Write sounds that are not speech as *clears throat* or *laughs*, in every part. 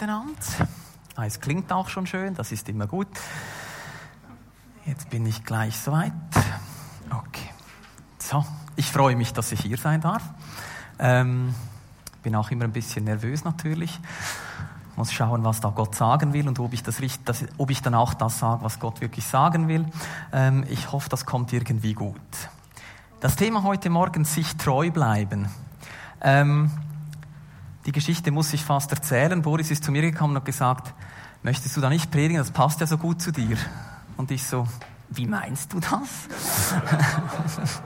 Miteinander. Ah, es klingt auch schon schön, das ist immer gut. Jetzt bin ich gleich soweit. Okay. So, ich freue mich, dass ich hier sein darf. Ähm, bin auch immer ein bisschen nervös natürlich. Muss schauen, was da Gott sagen will und ob ich, das, ob ich dann auch das sage, was Gott wirklich sagen will. Ähm, ich hoffe, das kommt irgendwie gut. Das Thema heute Morgen, sich treu bleiben. Ähm, die Geschichte muss ich fast erzählen. Boris ist zu mir gekommen und hat gesagt, möchtest du da nicht predigen? Das passt ja so gut zu dir. Und ich so, wie meinst du das? *laughs*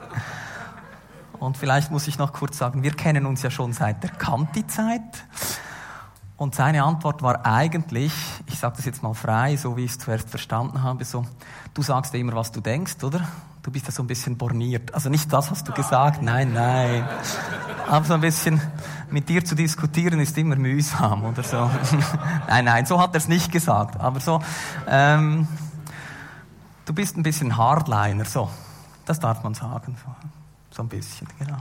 und vielleicht muss ich noch kurz sagen, wir kennen uns ja schon seit der Kanti-Zeit. Und seine Antwort war eigentlich, ich sage das jetzt mal frei, so wie ich es zuerst verstanden habe, so, du sagst ja immer, was du denkst, oder? Du bist ja so ein bisschen borniert. Also nicht das hast du gesagt, nein, nein. Aber so ein bisschen mit dir zu diskutieren ist immer mühsam oder so. *laughs* nein, nein, so hat er es nicht gesagt. Aber so, ähm, du bist ein bisschen Hardliner, so. Das darf man sagen, so, ein bisschen, genau.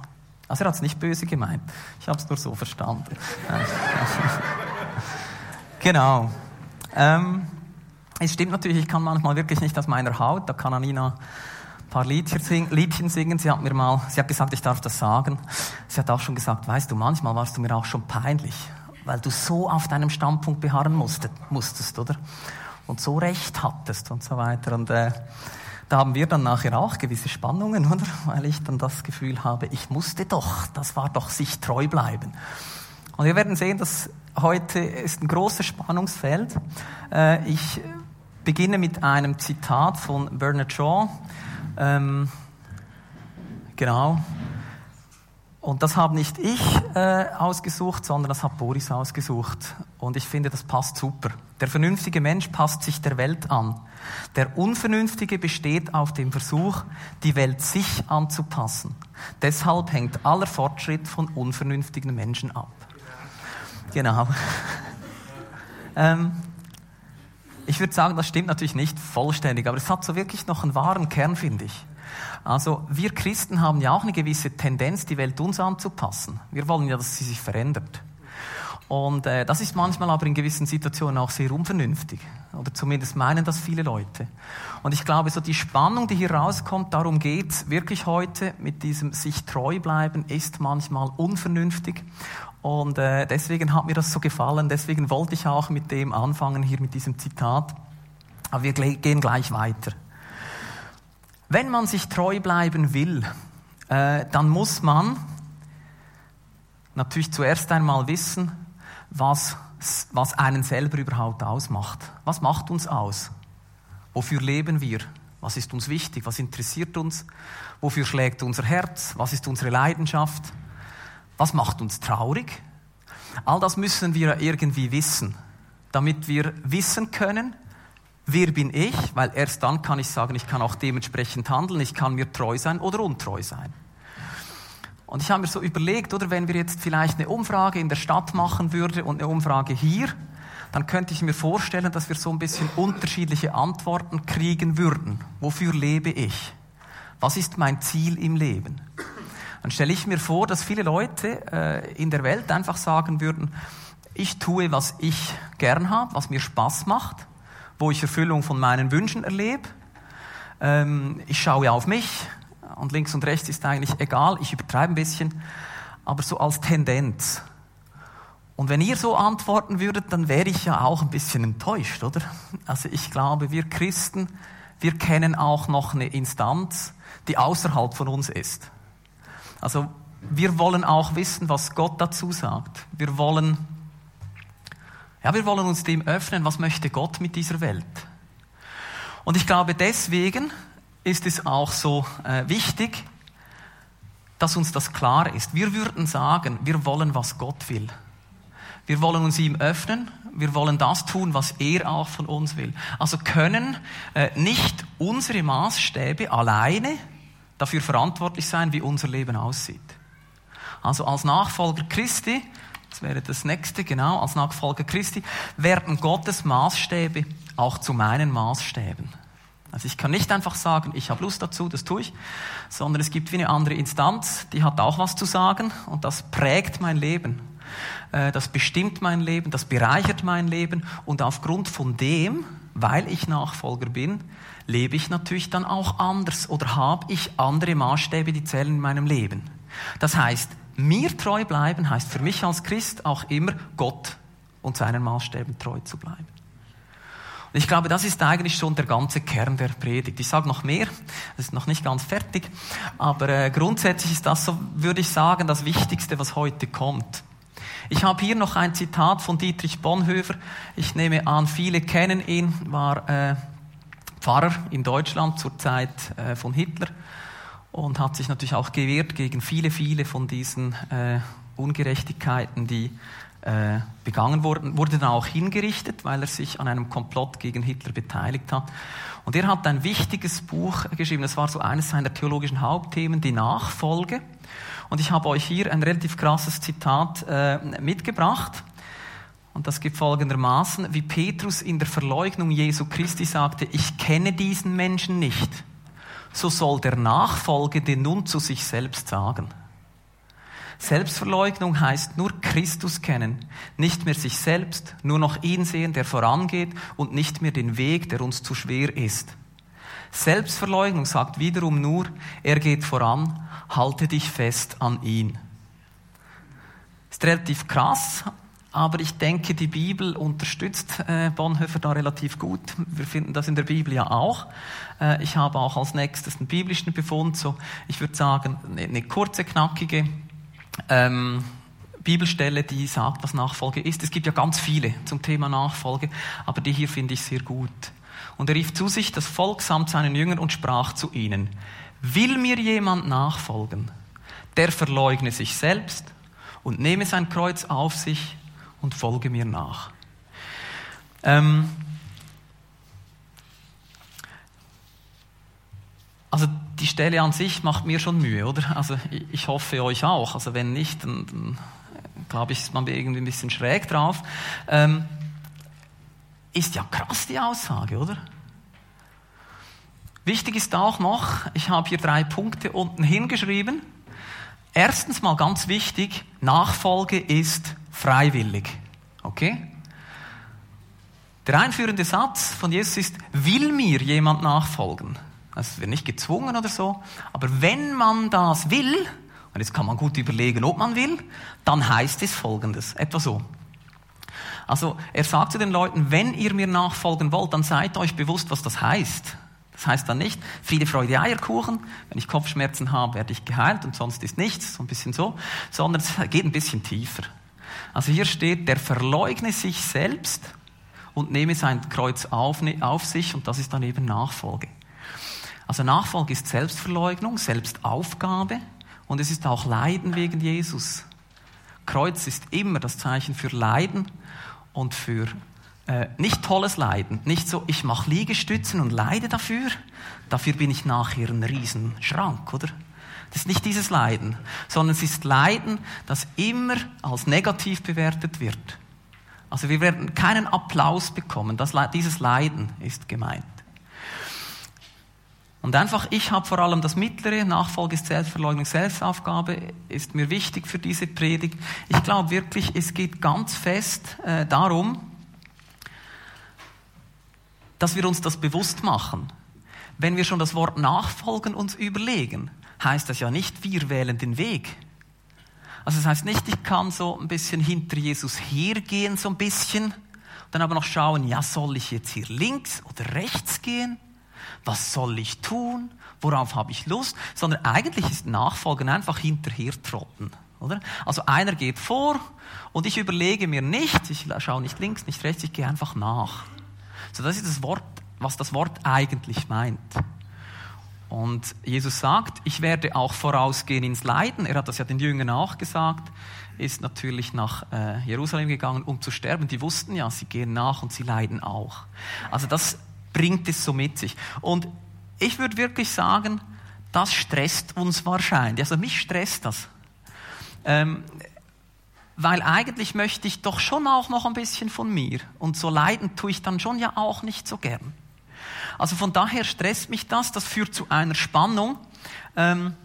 Also er hat es nicht böse gemeint. Ich habe es nur so verstanden. *laughs* genau. Ähm, es stimmt natürlich, ich kann manchmal wirklich nicht aus meiner Haut. Da kann Anina paar Liedchen singen. Sie hat mir mal, sie hat gesagt, ich darf das sagen. Sie hat auch schon gesagt, weißt du, manchmal warst du mir auch schon peinlich, weil du so auf deinem Standpunkt beharren musstet, musstest, oder? Und so recht hattest und so weiter. Und äh, da haben wir dann nachher auch gewisse Spannungen, oder? Weil ich dann das Gefühl habe, ich musste doch, das war doch sich treu bleiben. Und wir werden sehen, dass heute ist ein großes Spannungsfeld. Äh, ich beginne mit einem Zitat von Bernard Shaw. Ähm, genau. Und das habe nicht ich äh, ausgesucht, sondern das hat Boris ausgesucht. Und ich finde, das passt super. Der vernünftige Mensch passt sich der Welt an. Der Unvernünftige besteht auf dem Versuch, die Welt sich anzupassen. Deshalb hängt aller Fortschritt von unvernünftigen Menschen ab. Genau. *laughs* ähm, ich würde sagen, das stimmt natürlich nicht vollständig, aber es hat so wirklich noch einen wahren Kern, finde ich. Also wir Christen haben ja auch eine gewisse Tendenz, die Welt uns anzupassen. Wir wollen ja, dass sie sich verändert. Und äh, das ist manchmal aber in gewissen Situationen auch sehr unvernünftig. Oder zumindest meinen das viele Leute. Und ich glaube, so die Spannung, die hier rauskommt, darum geht's wirklich heute mit diesem sich treu bleiben, ist manchmal unvernünftig. Und äh, deswegen hat mir das so gefallen. Deswegen wollte ich auch mit dem anfangen, hier mit diesem Zitat. Aber wir gehen gleich weiter. Wenn man sich treu bleiben will, äh, dann muss man natürlich zuerst einmal wissen, was, was einen selber überhaupt ausmacht. Was macht uns aus? Wofür leben wir? Was ist uns wichtig? Was interessiert uns? Wofür schlägt unser Herz? Was ist unsere Leidenschaft? Was macht uns traurig? All das müssen wir irgendwie wissen, damit wir wissen können, wer bin ich, weil erst dann kann ich sagen, ich kann auch dementsprechend handeln, ich kann mir treu sein oder untreu sein. Und ich habe mir so überlegt, oder wenn wir jetzt vielleicht eine Umfrage in der Stadt machen würden und eine Umfrage hier, dann könnte ich mir vorstellen, dass wir so ein bisschen unterschiedliche Antworten kriegen würden. Wofür lebe ich? Was ist mein Ziel im Leben? dann stelle ich mir vor, dass viele Leute äh, in der Welt einfach sagen würden, ich tue, was ich gern habe, was mir Spaß macht, wo ich Erfüllung von meinen Wünschen erlebe. Ähm, ich schaue auf mich und links und rechts ist eigentlich egal, ich übertreibe ein bisschen, aber so als Tendenz. Und wenn ihr so antworten würdet, dann wäre ich ja auch ein bisschen enttäuscht, oder? Also ich glaube, wir Christen, wir kennen auch noch eine Instanz, die außerhalb von uns ist. Also wir wollen auch wissen, was Gott dazu sagt. Wir wollen, ja, wir wollen uns dem öffnen, was möchte Gott mit dieser Welt. Und ich glaube, deswegen ist es auch so äh, wichtig, dass uns das klar ist. Wir würden sagen, wir wollen, was Gott will. Wir wollen uns ihm öffnen. Wir wollen das tun, was er auch von uns will. Also können äh, nicht unsere Maßstäbe alleine dafür verantwortlich sein, wie unser Leben aussieht. Also als Nachfolger Christi, das wäre das nächste, genau, als Nachfolger Christi, werden Gottes Maßstäbe auch zu meinen Maßstäben. Also ich kann nicht einfach sagen, ich habe Lust dazu, das tue ich, sondern es gibt wie eine andere Instanz, die hat auch was zu sagen und das prägt mein Leben. äh, das bestimmt mein Leben, das bereichert mein Leben und aufgrund von dem, weil ich Nachfolger bin, lebe ich natürlich dann auch anders oder habe ich andere Maßstäbe, die zählen in meinem Leben. Das heißt, mir treu bleiben heißt für mich als Christ auch immer Gott und seinen Maßstäben treu zu bleiben. Ich glaube, das ist eigentlich schon der ganze Kern der Predigt. Ich sage noch mehr, das ist noch nicht ganz fertig, aber äh, grundsätzlich ist das, so würde ich sagen, das Wichtigste, was heute kommt. Ich habe hier noch ein Zitat von Dietrich Bonhoeffer. Ich nehme an, viele kennen ihn, war äh, Pfarrer in Deutschland zur Zeit äh, von Hitler und hat sich natürlich auch gewehrt gegen viele, viele von diesen äh, Ungerechtigkeiten, die äh, begangen wurden, wurde dann auch hingerichtet, weil er sich an einem Komplott gegen Hitler beteiligt hat. Und er hat ein wichtiges Buch geschrieben, das war so eines seiner theologischen Hauptthemen, die Nachfolge. Und ich habe euch hier ein relativ krasses Zitat äh, mitgebracht. Und das gibt folgendermaßen, wie Petrus in der Verleugnung Jesu Christi sagte, ich kenne diesen Menschen nicht so soll der Nachfolgende nun zu sich selbst sagen. Selbstverleugnung heißt nur Christus kennen, nicht mehr sich selbst, nur noch ihn sehen, der vorangeht und nicht mehr den Weg, der uns zu schwer ist. Selbstverleugnung sagt wiederum nur, er geht voran, halte dich fest an ihn. Ist relativ krass, aber ich denke, die Bibel unterstützt äh, Bonhoeffer da relativ gut. Wir finden das in der Bibel ja auch. Äh, ich habe auch als nächstes einen biblischen Befund, so ich würde sagen, eine, eine kurze, knackige ähm, Bibelstelle, die sagt, was Nachfolge ist. Es gibt ja ganz viele zum Thema Nachfolge, aber die hier finde ich sehr gut. Und er rief zu sich das Volk samt seinen Jüngern und sprach zu ihnen, will mir jemand nachfolgen, der verleugne sich selbst und nehme sein Kreuz auf sich und folge mir nach. Ähm, also die Stelle an sich macht mir schon Mühe, oder? Also ich hoffe euch auch. Also wenn nicht, dann, dann glaube ich, ist man irgendwie ein bisschen schräg drauf. Ähm, ist ja krass die Aussage, oder? Wichtig ist auch noch, ich habe hier drei Punkte unten hingeschrieben. Erstens mal ganz wichtig, Nachfolge ist freiwillig. Okay? Der einführende Satz von Jesus ist, will mir jemand nachfolgen? Das wird nicht gezwungen oder so, aber wenn man das will, und jetzt kann man gut überlegen, ob man will, dann heißt es folgendes, etwa so. Also er sagt zu den Leuten, wenn ihr mir nachfolgen wollt, dann seid euch bewusst, was das heißt. Das heißt dann nicht, viele Freude Eierkuchen, wenn ich Kopfschmerzen habe, werde ich geheilt und sonst ist nichts, so ein bisschen so, sondern es geht ein bisschen tiefer. Also hier steht, der verleugne sich selbst und nehme sein Kreuz auf, auf sich und das ist dann eben Nachfolge. Also Nachfolge ist Selbstverleugnung, Selbstaufgabe und es ist auch Leiden wegen Jesus. Kreuz ist immer das Zeichen für Leiden und für äh, nicht tolles Leiden, nicht so, ich mache Liegestützen und leide dafür, dafür bin ich nachher ein Riesenschrank, oder? Das ist nicht dieses Leiden, sondern es ist Leiden, das immer als negativ bewertet wird. Also wir werden keinen Applaus bekommen, das, dieses Leiden ist gemeint. Und einfach, ich habe vor allem das mittlere, Nachfolge ist Selbstverleugnung, Selbstaufgabe, ist mir wichtig für diese Predigt. Ich glaube wirklich, es geht ganz fest äh, darum, dass wir uns das bewusst machen. Wenn wir schon das Wort Nachfolgen uns überlegen, heißt das ja nicht, wir wählen den Weg. Also das heißt nicht, ich kann so ein bisschen hinter Jesus hergehen, so ein bisschen, dann aber noch schauen, ja, soll ich jetzt hier links oder rechts gehen? Was soll ich tun? Worauf habe ich Lust? Sondern eigentlich ist Nachfolgen einfach hinterher trotten. Oder? Also einer geht vor und ich überlege mir nicht, ich schaue nicht links, nicht rechts, ich gehe einfach nach. So, das ist das Wort, was das Wort eigentlich meint. Und Jesus sagt, ich werde auch vorausgehen ins Leiden. Er hat das ja den Jüngern auch gesagt. Ist natürlich nach äh, Jerusalem gegangen, um zu sterben. Die wussten ja, sie gehen nach und sie leiden auch. Also das bringt es so mit sich. Und ich würde wirklich sagen, das stresst uns wahrscheinlich. Also mich stresst das. Ähm, weil eigentlich möchte ich doch schon auch noch ein bisschen von mir. Und so leiden tue ich dann schon ja auch nicht so gern. Also von daher stresst mich das, das führt zu einer Spannung. Ähm,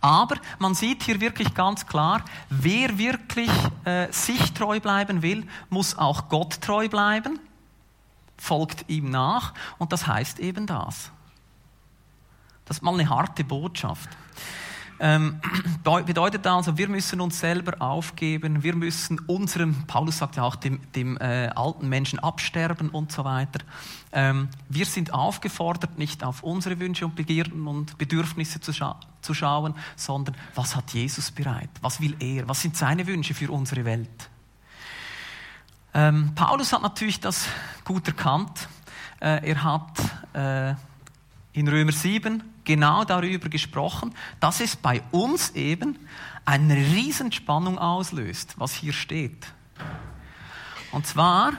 Aber man sieht hier wirklich ganz klar, wer wirklich äh, sich treu bleiben will, muss auch Gott treu bleiben, folgt ihm nach und das heißt eben das. Das ist mal eine harte Botschaft. Ähm, *clears throat* bedeutet also, wir müssen uns selber aufgeben, wir müssen unserem, Paulus sagt ja auch, dem, dem äh, alten Menschen absterben und so weiter. Ähm, wir sind aufgefordert, nicht auf unsere Wünsche und Begierden und Bedürfnisse zu, scha zu schauen, sondern was hat Jesus bereit? Was will er? Was sind seine Wünsche für unsere Welt? Ähm, Paulus hat natürlich das gut erkannt. Äh, er hat äh, in Römer 7 genau darüber gesprochen, dass es bei uns eben eine Riesenspannung auslöst, was hier steht. Und zwar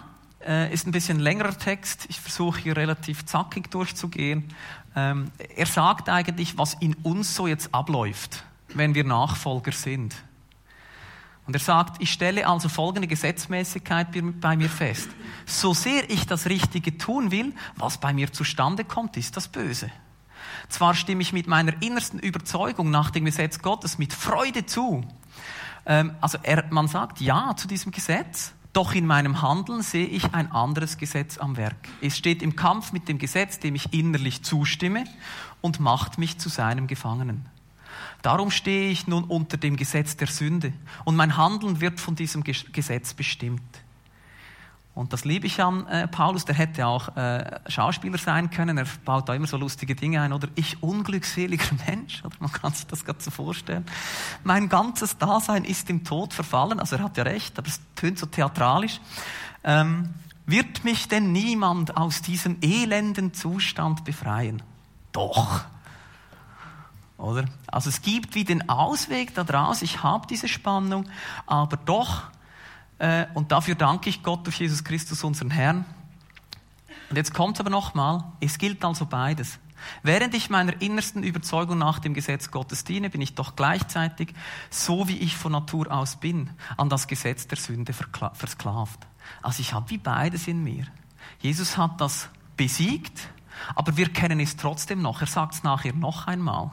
äh, ist ein bisschen längerer Text, ich versuche hier relativ zackig durchzugehen. Ähm, er sagt eigentlich, was in uns so jetzt abläuft, wenn wir Nachfolger sind. Und er sagt, ich stelle also folgende Gesetzmäßigkeit bei mir fest. So sehr ich das Richtige tun will, was bei mir zustande kommt, ist das Böse. Zwar stimme ich mit meiner innersten Überzeugung nach dem Gesetz Gottes mit Freude zu. Ähm, also er, man sagt ja zu diesem Gesetz, doch in meinem Handeln sehe ich ein anderes Gesetz am Werk. Es steht im Kampf mit dem Gesetz, dem ich innerlich zustimme und macht mich zu seinem Gefangenen. Darum stehe ich nun unter dem Gesetz der Sünde und mein Handeln wird von diesem Gesetz bestimmt. Und das liebe ich an äh, Paulus, der hätte auch äh, Schauspieler sein können, er baut da immer so lustige Dinge ein, oder ich unglückseliger *laughs* Mensch, oder man kann sich das gerade so vorstellen. Mein ganzes Dasein ist im Tod verfallen, also er hat ja recht, aber es tönt so theatralisch. Ähm, wird mich denn niemand aus diesem elenden Zustand befreien? Doch. Oder? Also es gibt wie den Ausweg daraus, ich habe diese Spannung, aber doch äh, und dafür danke ich Gott durch Jesus Christus, unseren Herrn. Und jetzt kommt es aber nochmal, es gilt also beides. Während ich meiner innersten Überzeugung nach dem Gesetz Gottes diene, bin ich doch gleichzeitig, so wie ich von Natur aus bin, an das Gesetz der Sünde versklavt. Also ich habe wie beides in mir. Jesus hat das besiegt, aber wir kennen es trotzdem noch. Er sagt es nachher noch einmal.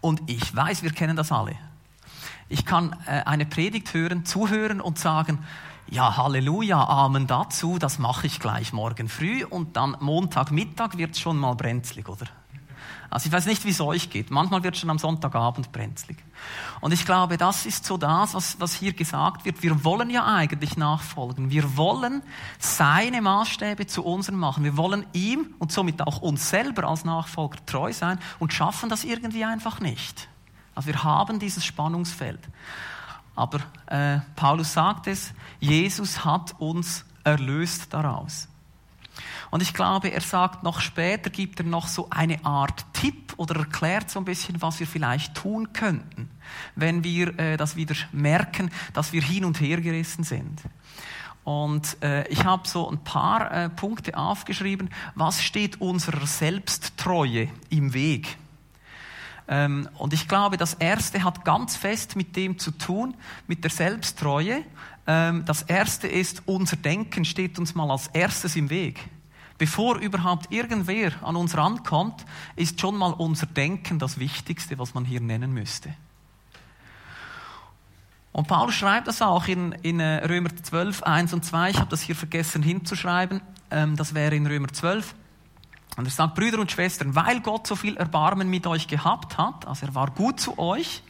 Und ich weiß, wir kennen das alle. Ich kann äh, eine Predigt hören, zuhören und sagen, ja, Halleluja, Amen dazu, das mache ich gleich morgen früh und dann Montagmittag wird es schon mal brenzlig, oder? Also ich weiß nicht, wie es euch geht. Manchmal wird schon am Sonntagabend brenzlig. Und ich glaube, das ist so das, was, was hier gesagt wird. Wir wollen ja eigentlich nachfolgen. Wir wollen seine Maßstäbe zu unseren machen. Wir wollen ihm und somit auch uns selber als Nachfolger treu sein und schaffen das irgendwie einfach nicht. Also wir haben dieses Spannungsfeld. Aber äh, Paulus sagt es, Jesus hat uns erlöst daraus. Und ich glaube, er sagt noch später, gibt er noch so eine Art Tipp oder erklärt so ein bisschen, was wir vielleicht tun könnten, wenn wir äh, das wieder merken, dass wir hin und her gerissen sind. Und äh, ich habe so ein paar äh, Punkte aufgeschrieben. Was steht unserer Selbsttreue im Weg? Ähm, und ich glaube, das Erste hat ganz fest mit dem zu tun, mit der Selbsttreue. Ähm, das Erste ist, unser Denken steht uns mal als erstes im Weg. Bevor überhaupt irgendwer an uns rankommt, ist schon mal unser Denken das Wichtigste, was man hier nennen müsste. Und Paulus schreibt das auch in, in äh, Römer 12, 1 und 2. Ich habe das hier vergessen hinzuschreiben. Ähm, das wäre in Römer 12. Und er sagt, Brüder und Schwestern, weil Gott so viel Erbarmen mit euch gehabt hat, also er war gut zu euch,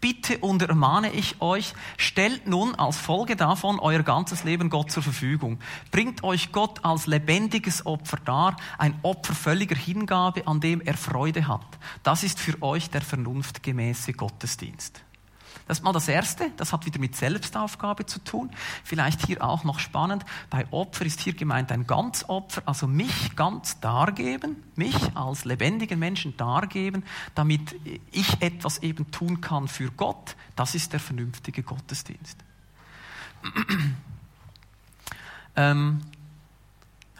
bitte und ermahne ich euch, stellt nun als Folge davon euer ganzes Leben Gott zur Verfügung. Bringt euch Gott als lebendiges Opfer dar, ein Opfer völliger Hingabe, an dem er Freude hat. Das ist für euch der vernunftgemäße Gottesdienst. Das ist mal das Erste, das hat wieder mit Selbstaufgabe zu tun. Vielleicht hier auch noch spannend, bei Opfer ist hier gemeint ein Ganzopfer, also mich ganz dargeben, mich als lebendigen Menschen dargeben, damit ich etwas eben tun kann für Gott. Das ist der vernünftige Gottesdienst. *clears throat* ähm,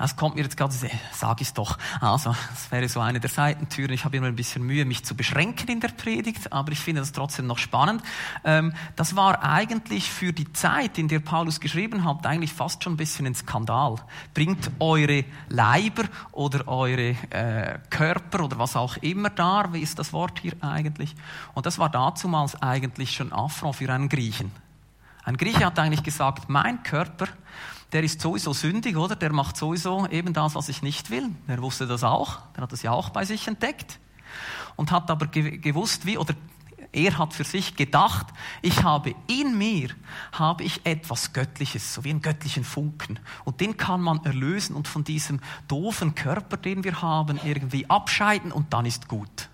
Das kommt mir jetzt gerade, sage ich es doch. Also, das wäre so eine der Seitentüren. Ich habe immer ein bisschen Mühe, mich zu beschränken in der Predigt, aber ich finde das trotzdem noch spannend. Ähm, das war eigentlich für die Zeit, in der Paulus geschrieben hat, eigentlich fast schon ein bisschen ein Skandal. Bringt eure Leiber oder eure äh, Körper oder was auch immer dar. Wie ist das Wort hier eigentlich? Und das war dazumals eigentlich schon Affront für einen Griechen. Ein Grieche hat eigentlich gesagt, mein Körper, der ist sowieso sündig, oder? Der macht sowieso eben das, was ich nicht will. Der wusste das auch. Der hat das ja auch bei sich entdeckt. Und hat aber gewusst, wie, oder er hat für sich gedacht, ich habe in mir, habe ich etwas Göttliches, so wie einen göttlichen Funken. Und den kann man erlösen und von diesem doofen Körper, den wir haben, irgendwie abscheiden und dann ist gut.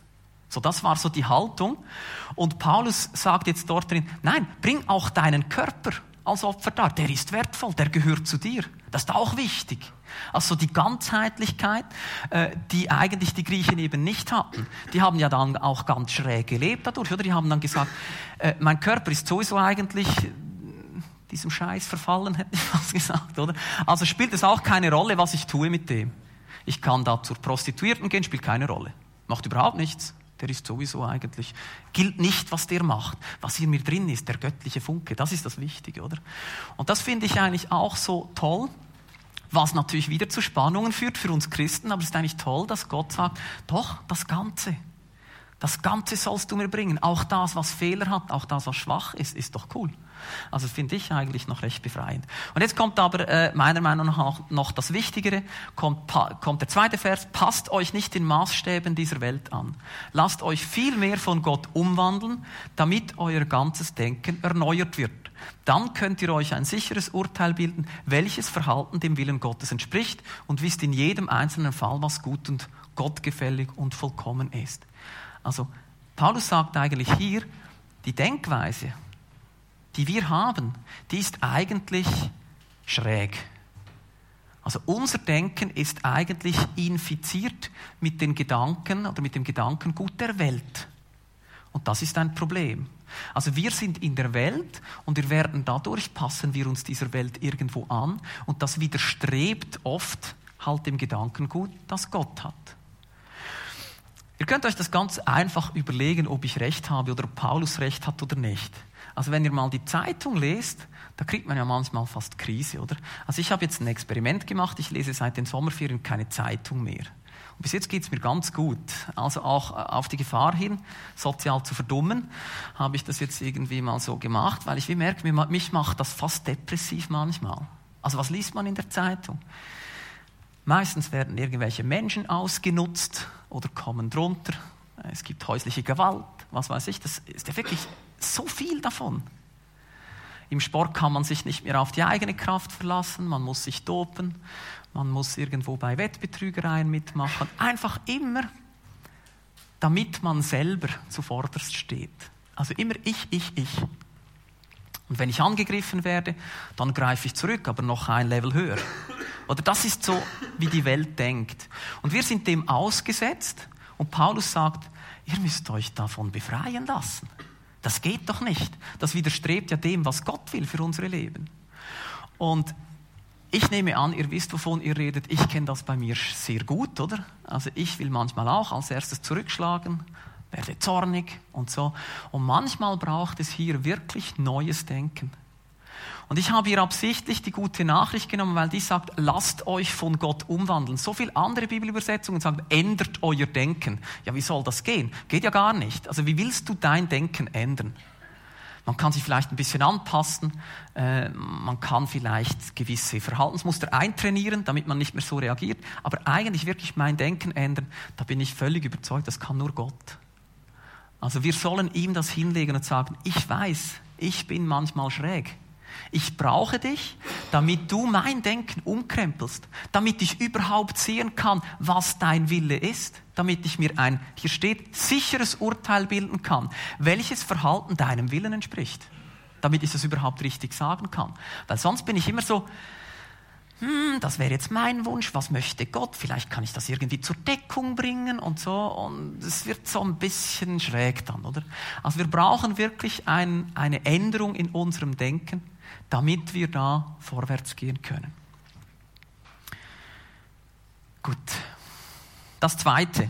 So, das war so die Haltung. Und Paulus sagt jetzt dort drin, nein, bring auch deinen Körper als Opfer dar. Der ist wertvoll, der gehört zu dir. Das ist auch wichtig. Also die Ganzheitlichkeit, äh, die eigentlich die Griechen eben nicht hatten. Die haben ja dann auch ganz schräg gelebt dadurch, oder? Die haben dann gesagt, äh, mein Körper ist sowieso eigentlich äh, diesem Scheiß verfallen, hätte ich fast gesagt, oder? Also spielt es auch keine Rolle, was ich tue mit dem. Ich kann da zur Prostituierten gehen, spielt keine Rolle. Macht überhaupt nichts der ist sowieso eigentlich, gilt nicht, was der macht. Was hier mir drin ist, der göttliche Funke, das ist das Wichtige, oder? Und das finde ich eigentlich auch so toll, was natürlich wieder zu Spannungen führt für uns Christen, aber es ist eigentlich toll, dass Gott sagt, doch, das Ganze, das Ganze sollst du mir bringen. Auch das, was Fehler hat, auch das, was schwach ist, ist doch cool. Also finde ich eigentlich noch recht befreiend. Und jetzt kommt aber äh, meiner Meinung nach noch das Wichtigere, kommt, kommt der zweite Vers, passt euch nicht den Maßstäben dieser Welt an. Lasst euch viel mehr von Gott umwandeln, damit euer ganzes Denken erneuert wird. Dann könnt ihr euch ein sicheres Urteil bilden, welches Verhalten dem Willen Gottes entspricht und wisst in jedem einzelnen Fall, was gut und gottgefällig und vollkommen ist. Also Paulus sagt eigentlich hier, die Denkweise, die wir haben, die ist eigentlich schräg. Also unser Denken ist eigentlich infiziert mit den Gedanken oder mit dem Gedankengut der Welt. Und das ist ein Problem. Also wir sind in der Welt und wir werden dadurch, passen wir uns dieser Welt irgendwo an und das widerstrebt oft halt dem Gedankengut, das Gott hat. Ihr könnt euch das ganz einfach überlegen, ob ich recht habe oder Paulus recht hat oder nicht. Also wenn ihr mal die Zeitung lest, da kriegt man ja manchmal fast Krise, oder? Also ich habe jetzt ein Experiment gemacht, ich lese seit den Sommerferien keine Zeitung mehr. Und bis jetzt geht es mir ganz gut. Also auch äh, auf die Gefahr hin, sozial zu verdummen, habe ich das jetzt irgendwie mal so gemacht, weil ich wie merke, mich macht das fast depressiv manchmal. Also was liest man in der Zeitung? Meistens werden irgendwelche Menschen ausgenutzt oder kommen drunter. Es gibt häusliche Gewalt, was weiß ich. Das ist ja wirklich so viel davon. Im Sport kann man sich nicht mehr auf die eigene Kraft verlassen, man muss sich dopen, man muss irgendwo bei Wettbetrügereien mitmachen. Einfach immer, damit man selber zuvorderst steht. Also immer ich, ich, ich. Und wenn ich angegriffen werde, dann greife ich zurück, aber noch ein Level höher. Oder das ist so, wie die Welt denkt. Und wir sind dem ausgesetzt und Paulus sagt, ihr müsst euch davon befreien lassen. Das geht doch nicht. Das widerstrebt ja dem, was Gott will für unsere Leben. Und ich nehme an, ihr wisst, wovon ihr redet. Ich kenne das bei mir sehr gut, oder? Also ich will manchmal auch als erstes zurückschlagen, werde zornig und so. Und manchmal braucht es hier wirklich neues Denken. Und ich habe hier absichtlich die gute Nachricht genommen, weil die sagt, lasst euch von Gott umwandeln. So viele andere Bibelübersetzungen sagen, ändert euer Denken. Ja, wie soll das gehen? Geht ja gar nicht. Also wie willst du dein Denken ändern? Man kann sich vielleicht ein bisschen anpassen, äh, man kann vielleicht gewisse Verhaltensmuster eintrainieren, damit man nicht mehr so reagiert, aber eigentlich wirklich mein Denken ändern, da bin ich völlig überzeugt, das kann nur Gott. Also wir sollen ihm das hinlegen und sagen, ich weiß, ich bin manchmal schräg, ich brauche dich, damit du mein Denken umkrempelst, damit ich überhaupt sehen kann, was dein Wille ist, damit ich mir ein, hier steht, sicheres Urteil bilden kann, welches Verhalten deinem Willen entspricht, damit ich das überhaupt richtig sagen kann. Weil sonst bin ich immer so, hm, das wäre jetzt mein Wunsch, was möchte Gott? Vielleicht kann ich das irgendwie zur Deckung bringen und so. Und es wird so ein bisschen schräg dann, oder? Also wir brauchen wirklich ein, eine Änderung in unserem Denken damit wir da vorwärts gehen können. Gut. Das Zweite.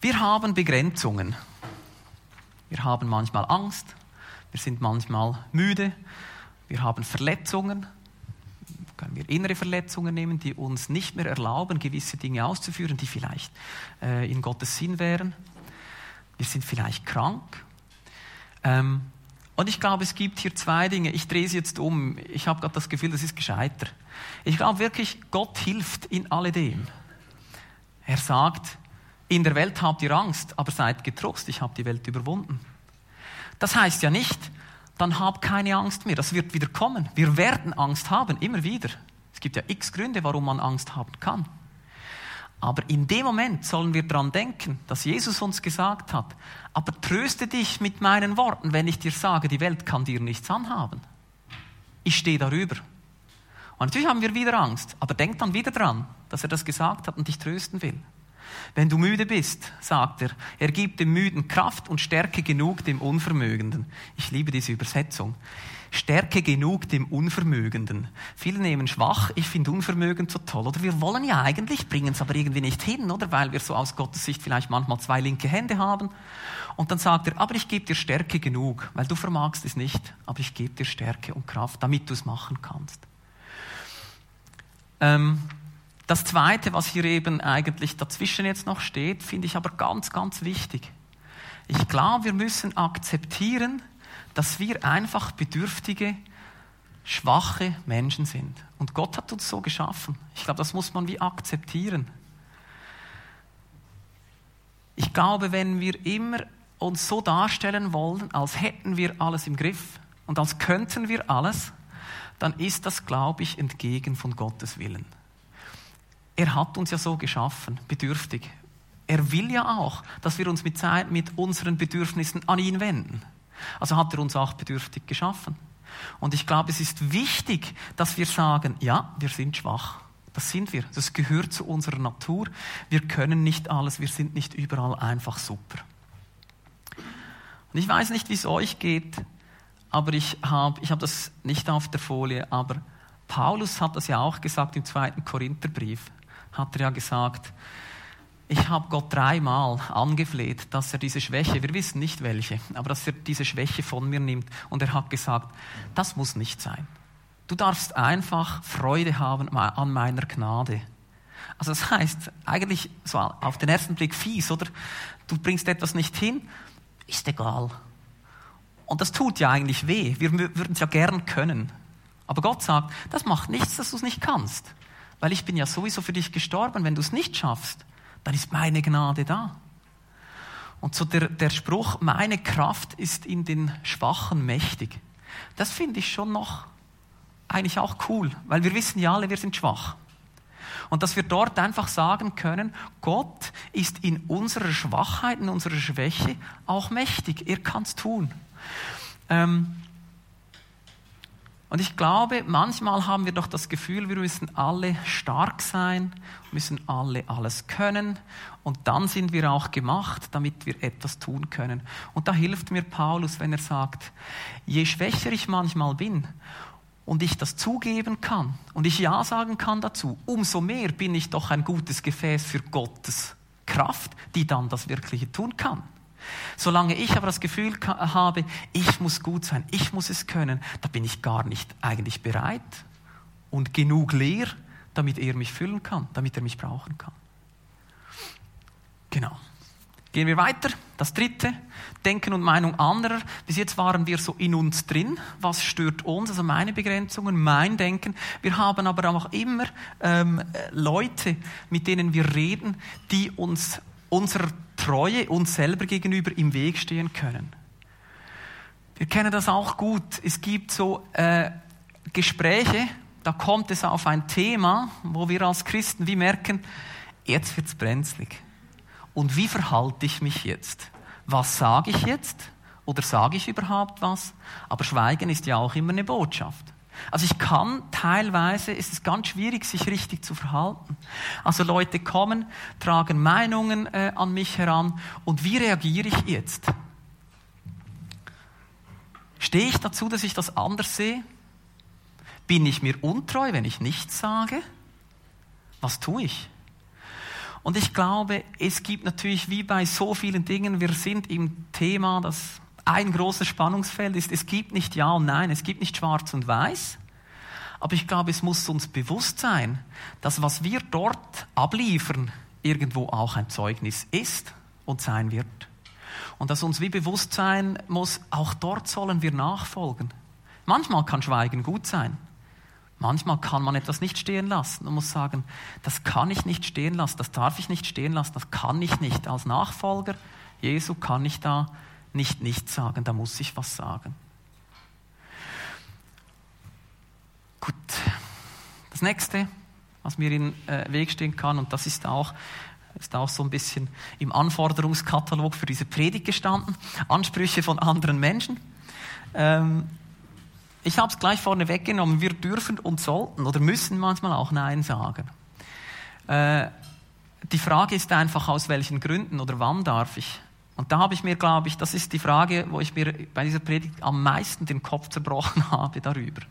Wir haben Begrenzungen. Wir haben manchmal Angst, wir sind manchmal müde, wir haben Verletzungen, können wir innere Verletzungen nehmen, die uns nicht mehr erlauben, gewisse Dinge auszuführen, die vielleicht äh, in Gottes Sinn wären. Wir sind vielleicht krank. Ähm, und ich glaube, es gibt hier zwei Dinge. Ich drehe es jetzt um. Ich habe gerade das Gefühl, das ist gescheiter. Ich glaube wirklich, Gott hilft in alledem. Er sagt, in der Welt habt ihr Angst, aber seid getrost, ich habe die Welt überwunden. Das heißt ja nicht, dann hab keine Angst mehr. Das wird wieder kommen. Wir werden Angst haben, immer wieder. Es gibt ja x Gründe, warum man Angst haben kann. Aber in dem Moment sollen wir daran denken, dass Jesus uns gesagt hat, aber tröste dich mit meinen Worten, wenn ich dir sage, die Welt kann dir nichts anhaben. Ich stehe darüber. Und natürlich haben wir wieder Angst, aber denk dann wieder dran, dass er das gesagt hat und dich trösten will. Wenn du müde bist, sagt er, er gibt dem Müden Kraft und Stärke genug dem Unvermögenden. Ich liebe diese Übersetzung. Stärke genug dem Unvermögenden. Viele nehmen schwach, ich finde unvermögend so toll. Oder wir wollen ja eigentlich, bringen es aber irgendwie nicht hin, oder? Weil wir so aus Gottes Sicht vielleicht manchmal zwei linke Hände haben. Und dann sagt er, aber ich gebe dir Stärke genug, weil du vermagst es nicht, aber ich gebe dir Stärke und Kraft, damit du es machen kannst. Ähm, das Zweite, was hier eben eigentlich dazwischen jetzt noch steht, finde ich aber ganz, ganz wichtig. Ich glaube, wir müssen akzeptieren, dass wir einfach bedürftige, schwache Menschen sind. Und Gott hat uns so geschaffen. Ich glaube, das muss man wie akzeptieren. Ich glaube, wenn wir immer uns so darstellen wollen, als hätten wir alles im Griff und als könnten wir alles, dann ist das, glaube ich, entgegen von Gottes Willen. Er hat uns ja so geschaffen, bedürftig. Er will ja auch, dass wir uns mit, mit unseren Bedürfnissen an ihn wenden. Also hat er uns auch bedürftig geschaffen. Und ich glaube, es ist wichtig, dass wir sagen, ja, wir sind schwach. Das sind wir. Das gehört zu unserer Natur. Wir können nicht alles. Wir sind nicht überall einfach super. Und ich weiß nicht, wie es euch geht, aber ich habe ich hab das nicht auf der Folie, aber Paulus hat das ja auch gesagt im zweiten Korintherbrief hat er ja gesagt, ich habe Gott dreimal angefleht, dass er diese Schwäche, wir wissen nicht welche, aber dass er diese Schwäche von mir nimmt. Und er hat gesagt, das muss nicht sein. Du darfst einfach Freude haben an meiner Gnade. Also das heißt, eigentlich so auf den ersten Blick fies, oder? Du bringst etwas nicht hin, ist egal. Und das tut ja eigentlich weh. Wir würden es ja gern können. Aber Gott sagt, das macht nichts, dass du es nicht kannst weil ich bin ja sowieso für dich gestorben. Wenn du es nicht schaffst, dann ist meine Gnade da. Und so der, der Spruch, meine Kraft ist in den Schwachen mächtig, das finde ich schon noch eigentlich auch cool, weil wir wissen ja alle, wir sind schwach. Und dass wir dort einfach sagen können, Gott ist in unserer Schwachheit, in unserer Schwäche auch mächtig. Er kann es tun. Ähm, und ich glaube, manchmal haben wir doch das Gefühl, wir müssen alle stark sein, müssen alle alles können und dann sind wir auch gemacht, damit wir etwas tun können. Und da hilft mir Paulus, wenn er sagt, je schwächer ich manchmal bin und ich das zugeben kann und ich Ja sagen kann dazu, umso mehr bin ich doch ein gutes Gefäß für Gottes Kraft, die dann das Wirkliche tun kann. Solange ich aber das Gefühl habe, ich muss gut sein, ich muss es können, da bin ich gar nicht eigentlich bereit und genug leer, damit er mich füllen kann, damit er mich brauchen kann. Genau. Gehen wir weiter. Das dritte, Denken und Meinung anderer. Bis jetzt waren wir so in uns drin. Was stört uns? Also meine Begrenzungen, mein Denken. Wir haben aber auch immer ähm, Leute, mit denen wir reden, die uns unserer Treue uns selber gegenüber im Weg stehen können. Wir kennen das auch gut. Es gibt so äh, Gespräche, da kommt es auf ein Thema, wo wir als Christen wie merken, jetzt wird's brenzlig. Und wie verhalte ich mich jetzt? Was sage ich jetzt? Oder sage ich überhaupt was? Aber Schweigen ist ja auch immer eine Botschaft. Also ich kann teilweise, ist es ganz schwierig, sich richtig zu verhalten. Also Leute kommen, tragen Meinungen äh, an mich heran und wie reagiere ich jetzt? Stehe ich dazu, dass ich das anders sehe? Bin ich mir untreu, wenn ich nichts sage? Was tue ich? Und ich glaube, es gibt natürlich wie bei so vielen Dingen, wir sind im Thema, das ein großes Spannungsfeld ist, es gibt nicht Ja und Nein, es gibt nicht Schwarz und Weiß. Aber ich glaube, es muss uns bewusst sein, dass was wir dort abliefern, irgendwo auch ein Zeugnis ist und sein wird. Und dass uns wie bewusst sein muss, auch dort sollen wir nachfolgen. Manchmal kann Schweigen gut sein. Manchmal kann man etwas nicht stehen lassen und muss sagen, das kann ich nicht stehen lassen, das darf ich nicht stehen lassen, das kann ich nicht. Als Nachfolger Jesu kann ich da nicht nichts sagen, da muss ich was sagen. Gut, das nächste, was mir in äh, Weg stehen kann, und das ist auch, ist auch so ein bisschen im Anforderungskatalog für diese Predigt gestanden, Ansprüche von anderen Menschen. Ähm, ich habe es gleich vorne weggenommen. Wir dürfen und sollten oder müssen manchmal auch Nein sagen. Äh, die Frage ist einfach, aus welchen Gründen oder wann darf ich? Und da habe ich mir, glaube ich, das ist die Frage, wo ich mir bei dieser Predigt am meisten den Kopf zerbrochen *laughs* habe darüber.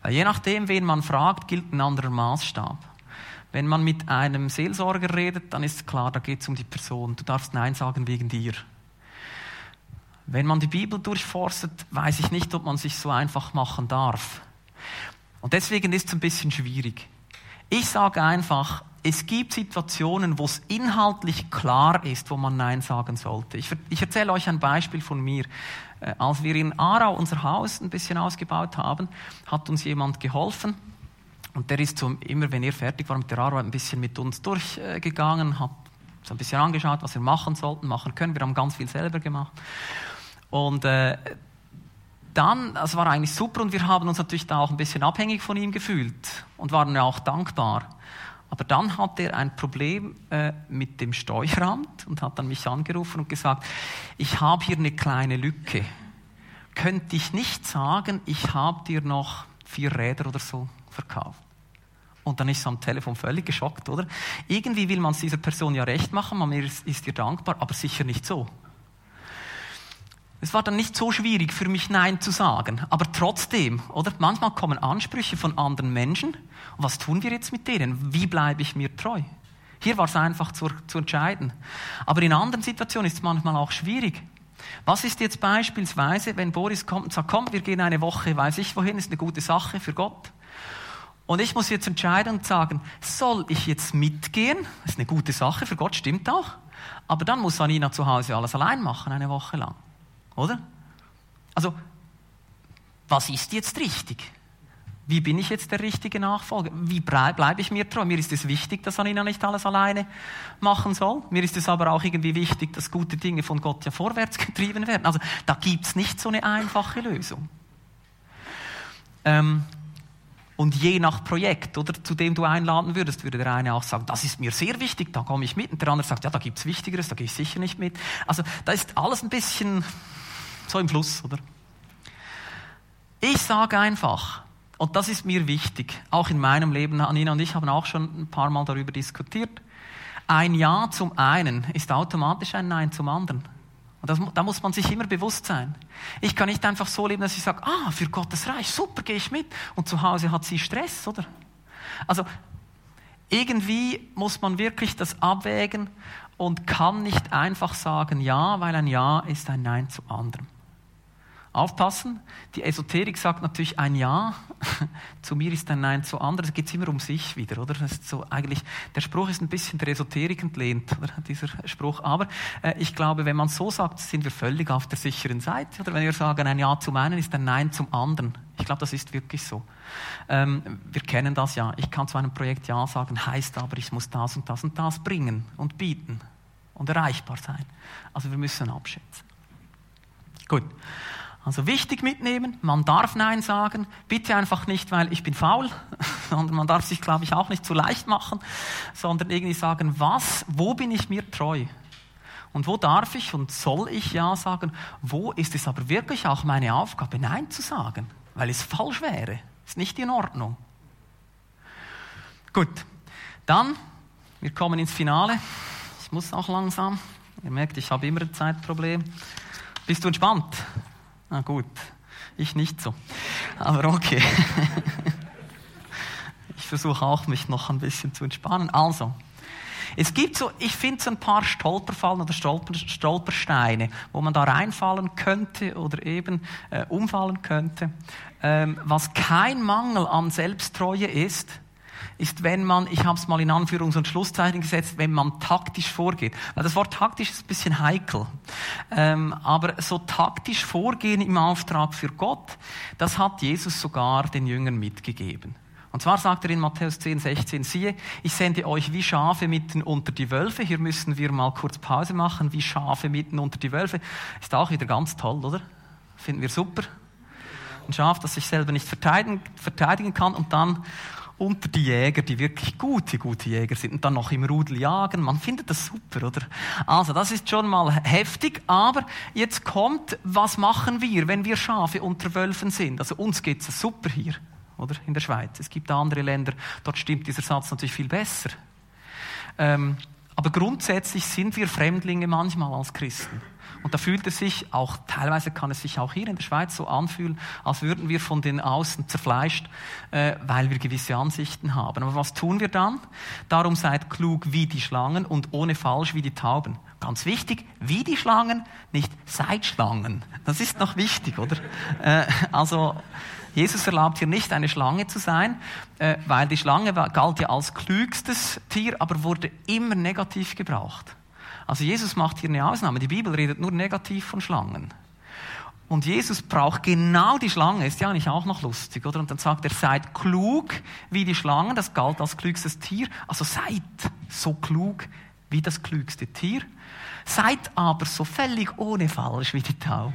Weil je nachdem, wen man fragt, gilt ein anderer Maßstab. Wenn man mit einem Seelsorger redet, dann ist klar, da geht es um die Person. Du darfst Nein sagen wegen dir. Wenn man die Bibel durchforstet, weiß ich nicht, ob man sich so einfach machen darf. Und deswegen ist es ein bisschen schwierig. Ich sage einfach, es gibt Situationen, wo es inhaltlich klar ist, wo man Nein sagen sollte. Ich, ich erzähle euch ein Beispiel von mir. Äh, als wir in Aarau unser Haus ein bisschen ausgebaut haben, hat uns jemand geholfen. Und der ist so, immer, wenn er fertig war mit der Arbeit, ein bisschen mit uns durchgegangen, hat so ein bisschen angeschaut, was wir machen sollten, machen können. Wir haben ganz viel selber gemacht. Und äh, dann, das war eigentlich super und wir haben uns natürlich da auch ein bisschen abhängig von ihm gefühlt und waren ja auch dankbar. Aber dann hat er ein Problem äh, mit dem Steueramt und hat dann mich angerufen und gesagt, ich habe hier eine kleine Lücke. Könnte ich nicht sagen, ich habe dir noch vier Räder oder so verkauft? Und dann ist es am Telefon völlig geschockt, oder? Irgendwie will man es dieser Person ja recht machen, man ist ihr dankbar, aber sicher nicht so. Es war dann nicht so schwierig für mich Nein zu sagen. Aber trotzdem, oder? Manchmal kommen Ansprüche von anderen Menschen. Und was tun wir jetzt mit denen? Wie bleibe ich mir treu? Hier war es einfach zu, zu entscheiden. Aber in anderen Situationen ist es manchmal auch schwierig. Was ist jetzt beispielsweise, wenn Boris kommt und sagt, komm, wir gehen eine Woche, weiß ich wohin, ist eine gute Sache für Gott. Und ich muss jetzt entscheiden und sagen, soll ich jetzt mitgehen? Ist eine gute Sache für Gott, stimmt auch. Aber dann muss Anina zu Hause alles allein machen, eine Woche lang. Oder? Also, was ist jetzt richtig? Wie bin ich jetzt der richtige Nachfolger? Wie bleibe ich mir treu? Mir ist es wichtig, dass Anina nicht alles alleine machen soll. Mir ist es aber auch irgendwie wichtig, dass gute Dinge von Gott ja vorwärts *laughs* getrieben werden. Also da gibt es nicht so eine einfache Lösung. Ähm, und je nach Projekt, oder zu dem du einladen würdest, würde der eine auch sagen, das ist mir sehr wichtig, da komme ich mit. Und der andere sagt, ja, da gibt es Wichtigeres, da gehe ich sicher nicht mit. Also da ist alles ein bisschen so im Fluss, oder? Ich sage einfach, und das ist mir wichtig, auch in meinem Leben, Anina und ich haben auch schon ein paar Mal darüber diskutiert, ein Ja zum einen ist automatisch ein Nein zum anderen. Und das, da muss man sich immer bewusst sein. Ich kann nicht einfach so leben, dass ich sage, ah, für Gottes Reich, super, gehe ich mit. Und zu Hause hat sie Stress, oder? Also, irgendwie muss man wirklich das abwägen und kann nicht einfach sagen Ja, weil ein Ja ist ein Nein zu anderem. Aufpassen, die Esoterik sagt natürlich ein Ja, *laughs* zu mir ist ein Nein zu anderen, es geht immer um sich wieder, oder? Das ist so eigentlich, der Spruch ist ein bisschen der Esoterik entlehnt, oder? *laughs* dieser Spruch. Aber äh, ich glaube, wenn man so sagt, sind wir völlig auf der sicheren Seite, oder? Wenn wir sagen, ein Ja zum einen ist ein Nein zum anderen. Ich glaube, das ist wirklich so. Ähm, wir kennen das ja. Ich kann zu einem Projekt Ja sagen, heißt aber, ich muss das und das und das bringen und bieten und erreichbar sein. Also wir müssen abschätzen. Gut. Also wichtig mitnehmen, man darf Nein sagen, bitte einfach nicht, weil ich bin faul, *laughs* sondern man darf sich, glaube ich, auch nicht zu leicht machen, sondern irgendwie sagen, was, wo bin ich mir treu? Und wo darf ich und soll ich Ja sagen? Wo ist es aber wirklich auch meine Aufgabe, Nein zu sagen? Weil es falsch wäre. Ist nicht in Ordnung. Gut, dann, wir kommen ins Finale. Ich muss auch langsam. Ihr merkt, ich habe immer ein Zeitproblem. Bist du entspannt? Na gut, ich nicht so. Aber okay. *laughs* Ich versuche auch, mich noch ein bisschen zu entspannen. Also, Es gibt so, ich finde so ein paar Stolperfallen oder Stolper, Stolpersteine, wo man da reinfallen könnte oder eben äh, umfallen könnte. Ähm, was kein Mangel an Selbsttreue ist, ist, wenn man, ich habe es mal in Anführungs- und Schlusszeichen gesetzt, wenn man taktisch vorgeht. Weil das Wort taktisch ist ein bisschen heikel. Ähm, aber so taktisch vorgehen im Auftrag für Gott, das hat Jesus sogar den Jüngern mitgegeben. Und zwar sagt er in Matthäus 10, 16, siehe, ich sende euch wie Schafe mitten unter die Wölfe. Hier müssen wir mal kurz Pause machen, wie Schafe mitten unter die Wölfe. Ist auch wieder ganz toll, oder? Finden wir super. Ein Schaf, das sich selber nicht verteidigen, verteidigen kann und dann unter die Jäger, die wirklich gute, gute Jäger sind und dann noch im Rudel jagen. Man findet das super, oder? Also, das ist schon mal heftig, aber jetzt kommt, was machen wir, wenn wir Schafe unter Wölfen sind? Also, uns geht es super hier oder? In der Schweiz. Es gibt andere Länder, dort stimmt dieser Satz natürlich viel besser. Ähm, aber grundsätzlich sind wir Fremdlinge manchmal als Christen. Und da fühlt es sich auch, teilweise kann es sich auch hier in der Schweiz so anfühlen, als würden wir von den Außen zerfleischt, äh, weil wir gewisse Ansichten haben. Aber was tun wir dann? Darum seid klug wie die Schlangen und ohne falsch wie die Tauben. Ganz wichtig, wie die Schlangen, nicht seid Schlangen. Das ist noch wichtig, oder? Äh, also, Jesus erlaubt hier nicht, eine Schlange zu sein, äh, weil die Schlange galt ja als klügstes Tier, aber wurde immer negativ gebraucht. Also Jesus macht hier eine Ausnahme. Die Bibel redet nur negativ von Schlangen. Und Jesus braucht genau die Schlange, ist ja eigentlich auch noch lustig, oder? Und dann sagt er, seid klug wie die Schlangen, das galt als klügstes Tier. Also seid so klug wie das klügste Tier. Seid aber so völlig ohne falsch wie die Tauben.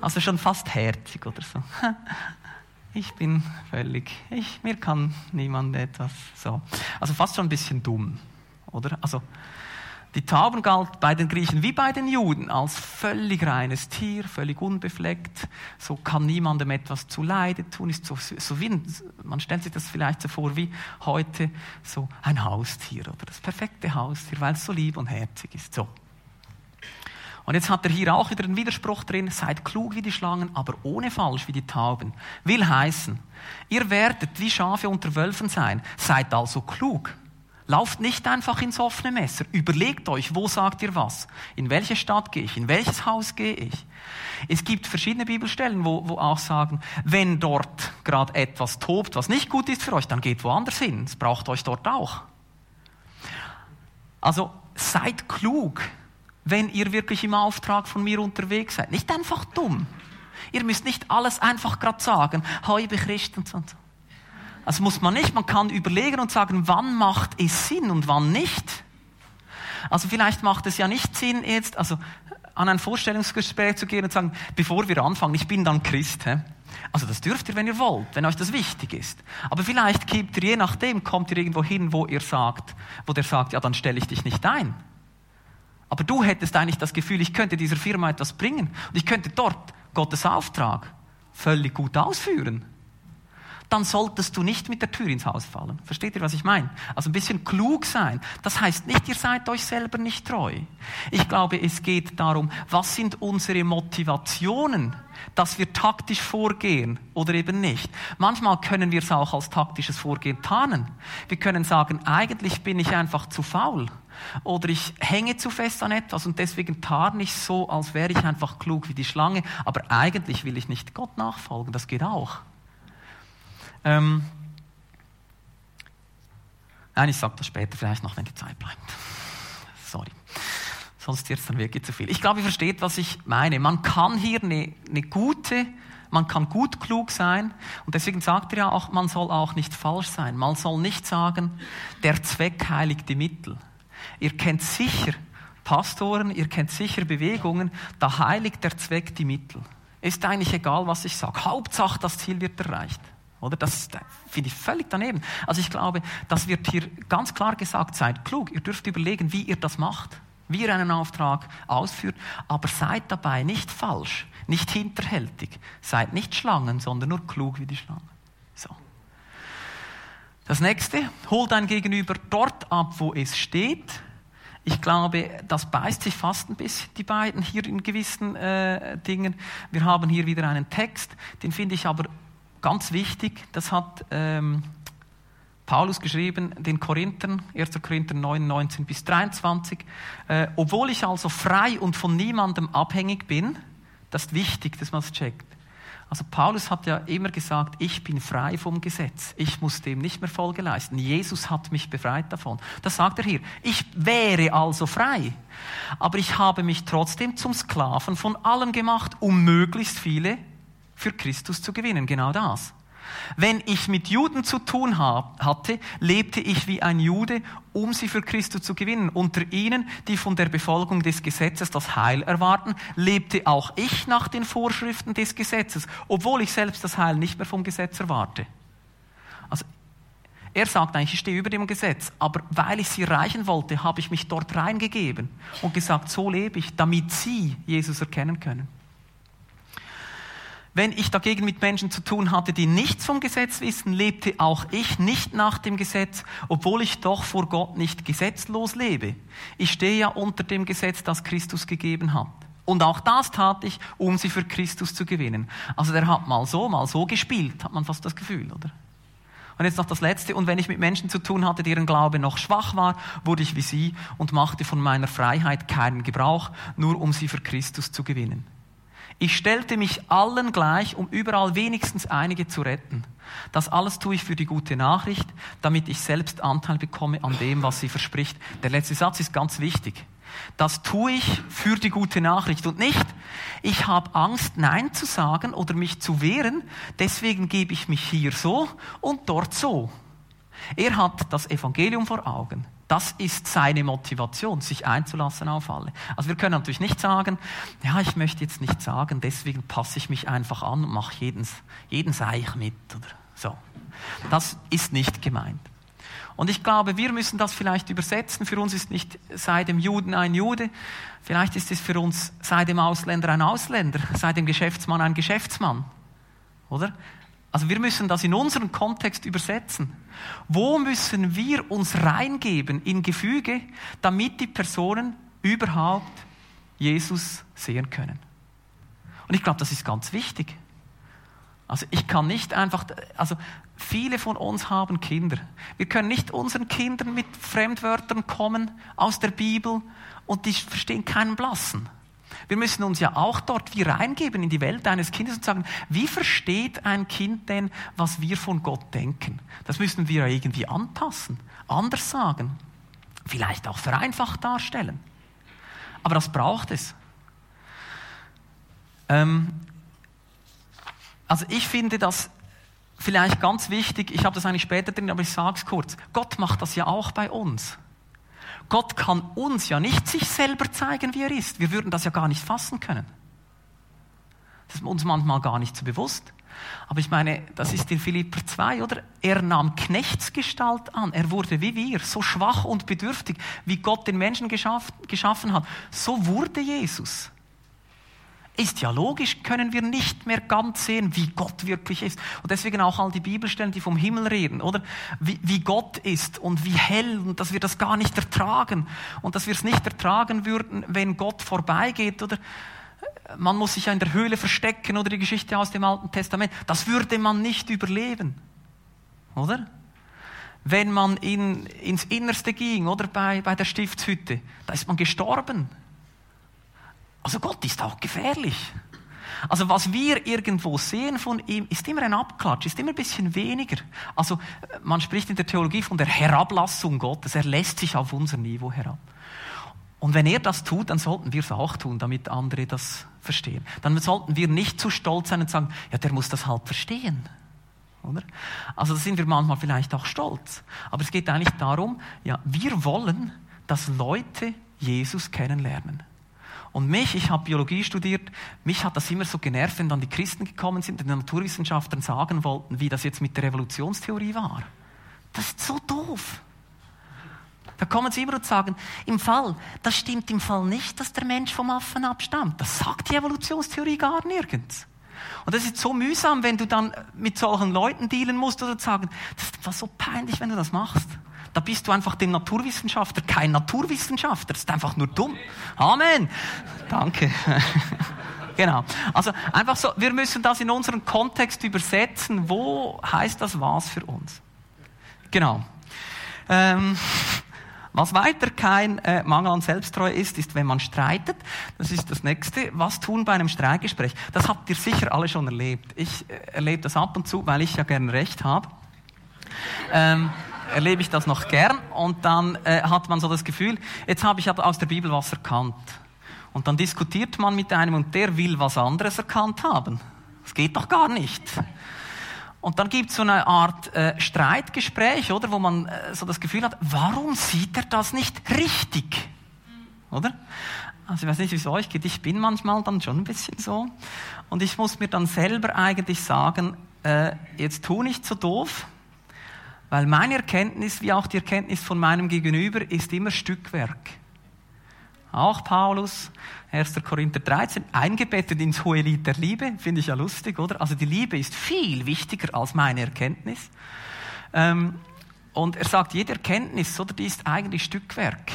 Also schon fast herzig oder so. *laughs* Ich bin völlig, ich, mir kann niemand etwas so. Also fast schon ein bisschen dumm, oder? Also die Tauben galt bei den Griechen wie bei den Juden als völlig reines Tier, völlig unbefleckt. So kann niemandem etwas zu Leide tun. Ist so, so wie man stellt sich das vielleicht so vor wie heute so ein Haustier oder das perfekte Haustier, weil es so lieb und herzig ist. So. Und jetzt hat er hier auch wieder einen Widerspruch drin, seid klug wie die Schlangen, aber ohne falsch wie die Tauben. Will heißen, ihr werdet wie Schafe unter Wölfen sein, seid also klug. Lauft nicht einfach ins offene Messer. Überlegt euch, wo sagt ihr was? In welche Stadt gehe ich? In welches Haus gehe ich? Es gibt verschiedene Bibelstellen, wo, wo auch sagen, wenn dort gerade etwas tobt, was nicht gut ist für euch, dann geht woanders hin. Es braucht euch dort auch. Also seid klug wenn ihr wirklich im Auftrag von mir unterwegs seid. Nicht einfach dumm. Ihr müsst nicht alles einfach gerade sagen, ich bin Christ und so. Das muss man nicht. Man kann überlegen und sagen, wann macht es Sinn und wann nicht. Also vielleicht macht es ja nicht Sinn, jetzt also an ein Vorstellungsgespräch zu gehen und zu sagen, bevor wir anfangen, ich bin dann Christ. He? Also das dürft ihr, wenn ihr wollt, wenn euch das wichtig ist. Aber vielleicht gibt ihr, je nachdem, kommt ihr irgendwo hin, wo ihr sagt, wo der sagt, ja, dann stelle ich dich nicht ein. Aber du hättest eigentlich das Gefühl, ich könnte dieser Firma etwas bringen und ich könnte dort Gottes Auftrag völlig gut ausführen. Dann solltest du nicht mit der Tür ins Haus fallen. Versteht ihr, was ich meine? Also ein bisschen klug sein. Das heißt nicht, ihr seid euch selber nicht treu. Ich glaube, es geht darum, was sind unsere Motivationen, dass wir taktisch vorgehen oder eben nicht. Manchmal können wir es auch als taktisches Vorgehen tarnen. Wir können sagen, eigentlich bin ich einfach zu faul oder ich hänge zu fest an etwas und deswegen tarne ich so, als wäre ich einfach klug wie die Schlange, aber eigentlich will ich nicht Gott nachfolgen, das geht auch. Ähm Nein, ich sage das später vielleicht noch, wenn die Zeit bleibt. Sorry. Sonst jetzt dann wirklich zu viel. Ich glaube, ihr versteht, was ich meine. Man kann hier eine, eine gute man kann gut klug sein und deswegen sagt er ja auch, man soll auch nicht falsch sein. Man soll nicht sagen, der Zweck heiligt die Mittel. Ihr kennt sicher Pastoren, ihr kennt sicher Bewegungen, da heiligt der Zweck die Mittel. Ist eigentlich egal, was ich sage. Hauptsache, das Ziel wird erreicht. Oder? Das finde ich völlig daneben. Also ich glaube, das wird hier ganz klar gesagt, seid klug. Ihr dürft überlegen, wie ihr das macht, wie ihr einen Auftrag ausführt, aber seid dabei nicht falsch, nicht hinterhältig. Seid nicht Schlangen, sondern nur klug wie die Schlangen. So. Das nächste, hol dein Gegenüber dort ab, wo es steht. Ich glaube, das beißt sich fast ein bisschen, die beiden hier in gewissen äh, Dingen. Wir haben hier wieder einen Text, den finde ich aber ganz wichtig. Das hat ähm, Paulus geschrieben, den Korinthern, 1. Korinther 9, 19 bis 23. Äh, obwohl ich also frei und von niemandem abhängig bin, das ist wichtig, dass man es checkt. Also Paulus hat ja immer gesagt, ich bin frei vom Gesetz. Ich muss dem nicht mehr Folge leisten. Jesus hat mich befreit davon. Das sagt er hier. Ich wäre also frei. Aber ich habe mich trotzdem zum Sklaven von allen gemacht, um möglichst viele für Christus zu gewinnen. Genau das. Wenn ich mit Juden zu tun hatte, lebte ich wie ein Jude, um sie für Christus zu gewinnen. Unter ihnen, die von der Befolgung des Gesetzes das Heil erwarten, lebte auch ich nach den Vorschriften des Gesetzes, obwohl ich selbst das Heil nicht mehr vom Gesetz erwarte. Also, er sagt eigentlich, ich stehe über dem Gesetz, aber weil ich sie erreichen wollte, habe ich mich dort reingegeben und gesagt, so lebe ich, damit sie Jesus erkennen können. Wenn ich dagegen mit Menschen zu tun hatte, die nichts vom Gesetz wissen, lebte auch ich nicht nach dem Gesetz, obwohl ich doch vor Gott nicht gesetzlos lebe. Ich stehe ja unter dem Gesetz, das Christus gegeben hat. Und auch das tat ich, um sie für Christus zu gewinnen. Also der hat mal so, mal so gespielt, hat man fast das Gefühl, oder? Und jetzt noch das Letzte. Und wenn ich mit Menschen zu tun hatte, deren Glaube noch schwach war, wurde ich wie sie und machte von meiner Freiheit keinen Gebrauch, nur um sie für Christus zu gewinnen. Ich stellte mich allen gleich, um überall wenigstens einige zu retten. Das alles tue ich für die gute Nachricht, damit ich selbst Anteil bekomme an dem, was sie verspricht. Der letzte Satz ist ganz wichtig. Das tue ich für die gute Nachricht und nicht, ich habe Angst, Nein zu sagen oder mich zu wehren, deswegen gebe ich mich hier so und dort so. Er hat das Evangelium vor Augen. Das ist seine Motivation, sich einzulassen auf alle. Also wir können natürlich nicht sagen, ja, ich möchte jetzt nicht sagen, deswegen passe ich mich einfach an und mache jeden, jeden Seich mit oder so. Das ist nicht gemeint. Und ich glaube, wir müssen das vielleicht übersetzen. Für uns ist nicht sei dem Juden ein Jude, vielleicht ist es für uns sei dem Ausländer ein Ausländer, sei dem Geschäftsmann ein Geschäftsmann. Oder? Also wir müssen das in unseren Kontext übersetzen. Wo müssen wir uns reingeben in Gefüge, damit die Personen überhaupt Jesus sehen können? Und ich glaube, das ist ganz wichtig. Also ich kann nicht einfach, also viele von uns haben Kinder. Wir können nicht unseren Kindern mit Fremdwörtern kommen aus der Bibel und die verstehen keinen Blassen. Wir müssen uns ja auch dort wie reingeben in die Welt eines Kindes und sagen, wie versteht ein Kind denn, was wir von Gott denken? Das müssen wir ja irgendwie anpassen, anders sagen, vielleicht auch vereinfacht darstellen. Aber das braucht es. Ähm, also ich finde das vielleicht ganz wichtig, ich habe das eigentlich später drin, aber ich sage es kurz. Gott macht das ja auch bei uns. Gott kann uns ja nicht sich selber zeigen, wie er ist. Wir würden das ja gar nicht fassen können. Das ist uns manchmal gar nicht so bewusst. Aber ich meine, das ist in Philipper 2, oder? Er nahm Knechtsgestalt an. Er wurde wie wir, so schwach und bedürftig, wie Gott den Menschen geschaffen hat. So wurde Jesus. Ist ja logisch, können wir nicht mehr ganz sehen, wie Gott wirklich ist. Und deswegen auch all die Bibelstellen, die vom Himmel reden, oder? Wie, wie Gott ist und wie hell und dass wir das gar nicht ertragen und dass wir es nicht ertragen würden, wenn Gott vorbeigeht, oder? Man muss sich ja in der Höhle verstecken oder die Geschichte aus dem Alten Testament. Das würde man nicht überleben, oder? Wenn man in, ins Innerste ging, oder bei, bei der Stiftshütte, da ist man gestorben. Also Gott ist auch gefährlich. Also was wir irgendwo sehen von ihm, ist immer ein Abklatsch, ist immer ein bisschen weniger. Also man spricht in der Theologie von der Herablassung Gottes. Er lässt sich auf unser Niveau herab. Und wenn er das tut, dann sollten wir es auch tun, damit andere das verstehen. Dann sollten wir nicht zu stolz sein und sagen, ja, der muss das halt verstehen. Oder? Also da sind wir manchmal vielleicht auch stolz. Aber es geht eigentlich darum, ja, wir wollen, dass Leute Jesus kennenlernen. Und mich, ich habe Biologie studiert, mich hat das immer so genervt, wenn dann die Christen gekommen sind und den Naturwissenschaftlern sagen wollten, wie das jetzt mit der Evolutionstheorie war. Das ist so doof. Da kommen sie immer und sagen, im Fall, das stimmt im Fall nicht, dass der Mensch vom Affen abstammt. Das sagt die Evolutionstheorie gar nirgends. Und das ist so mühsam, wenn du dann mit solchen Leuten dealen musst oder sagen, das war so peinlich, wenn du das machst. Da bist du einfach dem Naturwissenschaftler kein Naturwissenschaftler. Das ist einfach nur dumm. Amen. Danke. *laughs* genau. Also einfach so, wir müssen das in unseren Kontext übersetzen. Wo heißt das was für uns? Genau. Ähm, was weiter kein äh, Mangel an Selbsttreue ist, ist, wenn man streitet. Das ist das Nächste. Was tun bei einem Streitgespräch? Das habt ihr sicher alle schon erlebt. Ich äh, erlebe das ab und zu, weil ich ja gern Recht habe. Ähm, erlebe ich das noch gern und dann äh, hat man so das Gefühl, jetzt habe ich aber aus der Bibel was erkannt. Und dann diskutiert man mit einem und der will was anderes erkannt haben. Das geht doch gar nicht. Und dann gibt es so eine Art äh, Streitgespräch, oder, wo man äh, so das Gefühl hat, warum sieht er das nicht richtig? Oder? Also ich weiß nicht, wie es euch geht. Ich bin manchmal dann schon ein bisschen so. Und ich muss mir dann selber eigentlich sagen, äh, jetzt tu nicht so doof, weil meine Erkenntnis, wie auch die Erkenntnis von meinem Gegenüber, ist immer Stückwerk. Auch Paulus, 1. Korinther 13, eingebettet ins hohe Lied der Liebe, finde ich ja lustig, oder? Also die Liebe ist viel wichtiger als meine Erkenntnis. Ähm, und er sagt, jede Erkenntnis, oder, die ist eigentlich Stückwerk.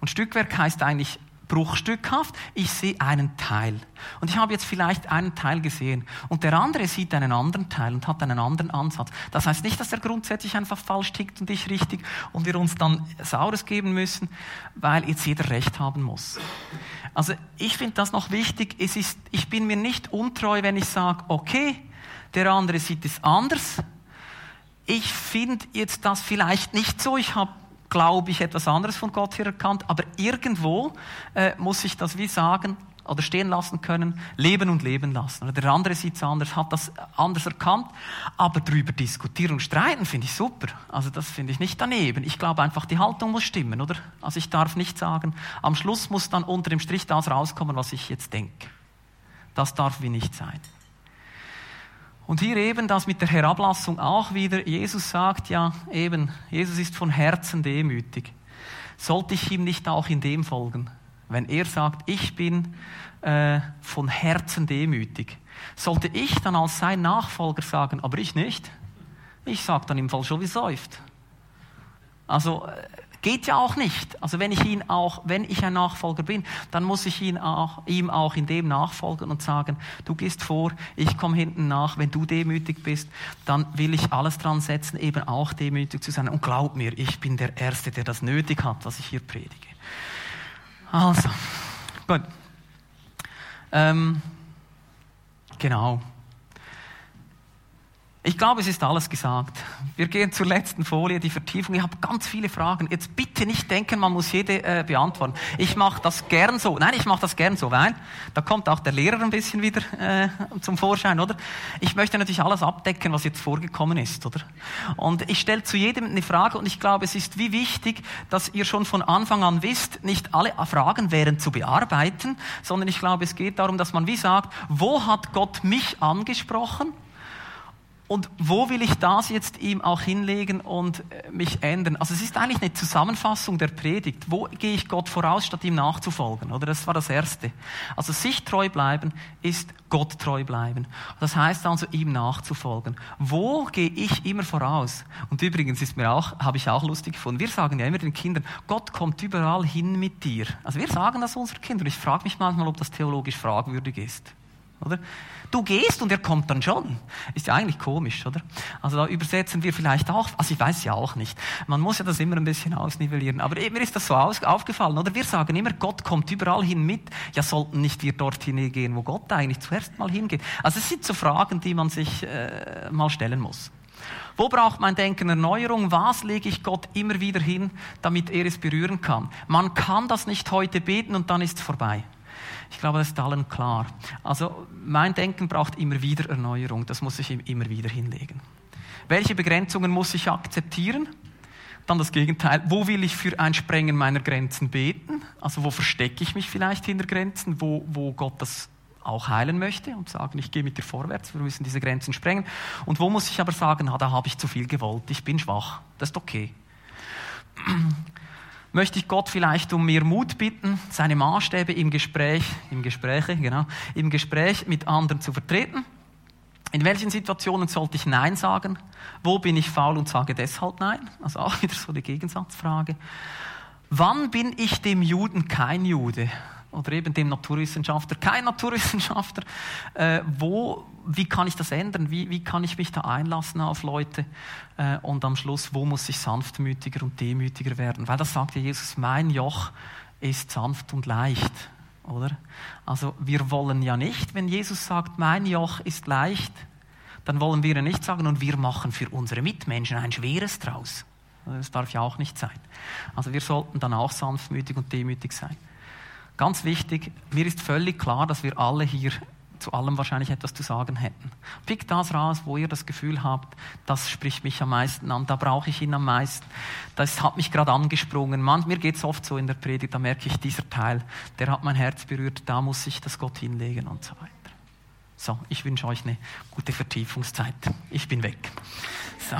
Und Stückwerk heißt eigentlich bruchstückhaft, ich sehe einen Teil. Und ich habe jetzt vielleicht einen Teil gesehen und der andere sieht einen anderen Teil und hat einen anderen Ansatz. Das heißt nicht, dass er grundsätzlich einfach falsch tickt und ich richtig und wir uns dann Saures geben müssen, weil jetzt jeder Recht haben muss. Also ich finde das noch wichtig. Es ist, ich bin mir nicht untreu, wenn ich sage, okay, der andere sieht es anders. Ich finde jetzt das vielleicht nicht so. Ich habe glaube ich, etwas anderes von Gott hier erkannt, aber irgendwo äh, muss ich das wie sagen oder stehen lassen können, leben und leben lassen. Oder der andere sieht es anders, hat das anders erkannt, aber darüber diskutieren und streiten finde ich super. Also das finde ich nicht daneben. Ich glaube einfach, die Haltung muss stimmen, oder? Also ich darf nicht sagen, am Schluss muss dann unter dem Strich das rauskommen, was ich jetzt denke. Das darf wie nicht sein. Und hier eben das mit der Herablassung auch wieder. Jesus sagt ja eben, Jesus ist von Herzen demütig. Sollte ich ihm nicht auch in dem folgen? Wenn er sagt, ich bin äh, von Herzen demütig, sollte ich dann als sein Nachfolger sagen, aber ich nicht? Ich sage dann im Fall schon, wie es läuft. Also äh, Geht ja auch nicht. Also wenn ich ihn auch, wenn ich ein Nachfolger bin, dann muss ich ihn auch, ihm auch in dem nachfolgen und sagen, du gehst vor, ich komme hinten nach. Wenn du demütig bist, dann will ich alles dran setzen, eben auch demütig zu sein. Und glaub mir, ich bin der Erste, der das nötig hat, was ich hier predige. Also, gut. Ähm, genau. Ich glaube, es ist alles gesagt. Wir gehen zur letzten Folie, die Vertiefung. Ich habe ganz viele Fragen. Jetzt bitte nicht denken, man muss jede äh, beantworten. Ich mache das gern so. Nein, ich mache das gern so, weil da kommt auch der Lehrer ein bisschen wieder äh, zum Vorschein, oder? Ich möchte natürlich alles abdecken, was jetzt vorgekommen ist, oder? Und ich stelle zu jedem eine Frage und ich glaube, es ist wie wichtig, dass ihr schon von Anfang an wisst, nicht alle Fragen wären zu bearbeiten, sondern ich glaube, es geht darum, dass man wie sagt, wo hat Gott mich angesprochen? Und wo will ich das jetzt ihm auch hinlegen und äh, mich ändern? Also es ist eigentlich eine Zusammenfassung der Predigt. Wo gehe ich Gott voraus, statt ihm nachzufolgen? Oder das war das Erste. Also sich treu bleiben ist Gott treu bleiben. Das heißt also ihm nachzufolgen. Wo gehe ich immer voraus? Und übrigens ist mir auch, habe ich auch lustig gefunden. Wir sagen ja immer den Kindern, Gott kommt überall hin mit dir. Also wir sagen das unseren Kindern. Ich frage mich manchmal, ob das theologisch fragwürdig ist. Oder? Du gehst und er kommt dann schon. Ist ja eigentlich komisch, oder? Also da übersetzen wir vielleicht auch, also ich weiß ja auch nicht. Man muss ja das immer ein bisschen ausnivellieren. Aber mir ist das so aufgefallen, oder? Wir sagen immer, Gott kommt überall hin mit. Ja, sollten nicht wir dort hingehen, wo Gott eigentlich zuerst mal hingeht? Also es sind so Fragen, die man sich äh, mal stellen muss. Wo braucht mein Denken Erneuerung? Was lege ich Gott immer wieder hin, damit er es berühren kann? Man kann das nicht heute beten und dann ist es vorbei. Ich glaube, das ist allen klar. Also mein Denken braucht immer wieder Erneuerung. Das muss ich immer wieder hinlegen. Welche Begrenzungen muss ich akzeptieren? Dann das Gegenteil. Wo will ich für ein Sprengen meiner Grenzen beten? Also wo verstecke ich mich vielleicht hinter Grenzen, wo, wo Gott das auch heilen möchte und sagen, ich gehe mit dir vorwärts, wir müssen diese Grenzen sprengen. Und wo muss ich aber sagen, ah, da habe ich zu viel gewollt, ich bin schwach. Das ist okay möchte ich Gott vielleicht um mehr Mut bitten, seine Maßstäbe im Gespräch, im Gespräche, genau, im Gespräch mit anderen zu vertreten. In welchen Situationen sollte ich Nein sagen? Wo bin ich faul und sage deshalb Nein? Also auch *laughs* wieder so die Gegensatzfrage. Wann bin ich dem Juden kein Jude? Oder eben dem Naturwissenschaftler, kein Naturwissenschaftler. Äh, wo, wie kann ich das ändern? Wie, wie kann ich mich da einlassen auf Leute? Äh, und am Schluss, wo muss ich sanftmütiger und demütiger werden? Weil das sagte Jesus, mein Joch ist sanft und leicht, oder? Also wir wollen ja nicht, wenn Jesus sagt, mein Joch ist leicht, dann wollen wir ja nicht sagen, und wir machen für unsere Mitmenschen ein schweres draus. Das darf ja auch nicht sein. Also wir sollten dann auch sanftmütig und demütig sein. Ganz wichtig, mir ist völlig klar, dass wir alle hier zu allem wahrscheinlich etwas zu sagen hätten. Pickt das raus, wo ihr das Gefühl habt, das spricht mich am meisten an, da brauche ich ihn am meisten. Das hat mich gerade angesprungen. Man, mir geht es oft so in der Predigt, da merke ich, dieser Teil, der hat mein Herz berührt, da muss ich das Gott hinlegen und so weiter. So, ich wünsche euch eine gute Vertiefungszeit. Ich bin weg. So.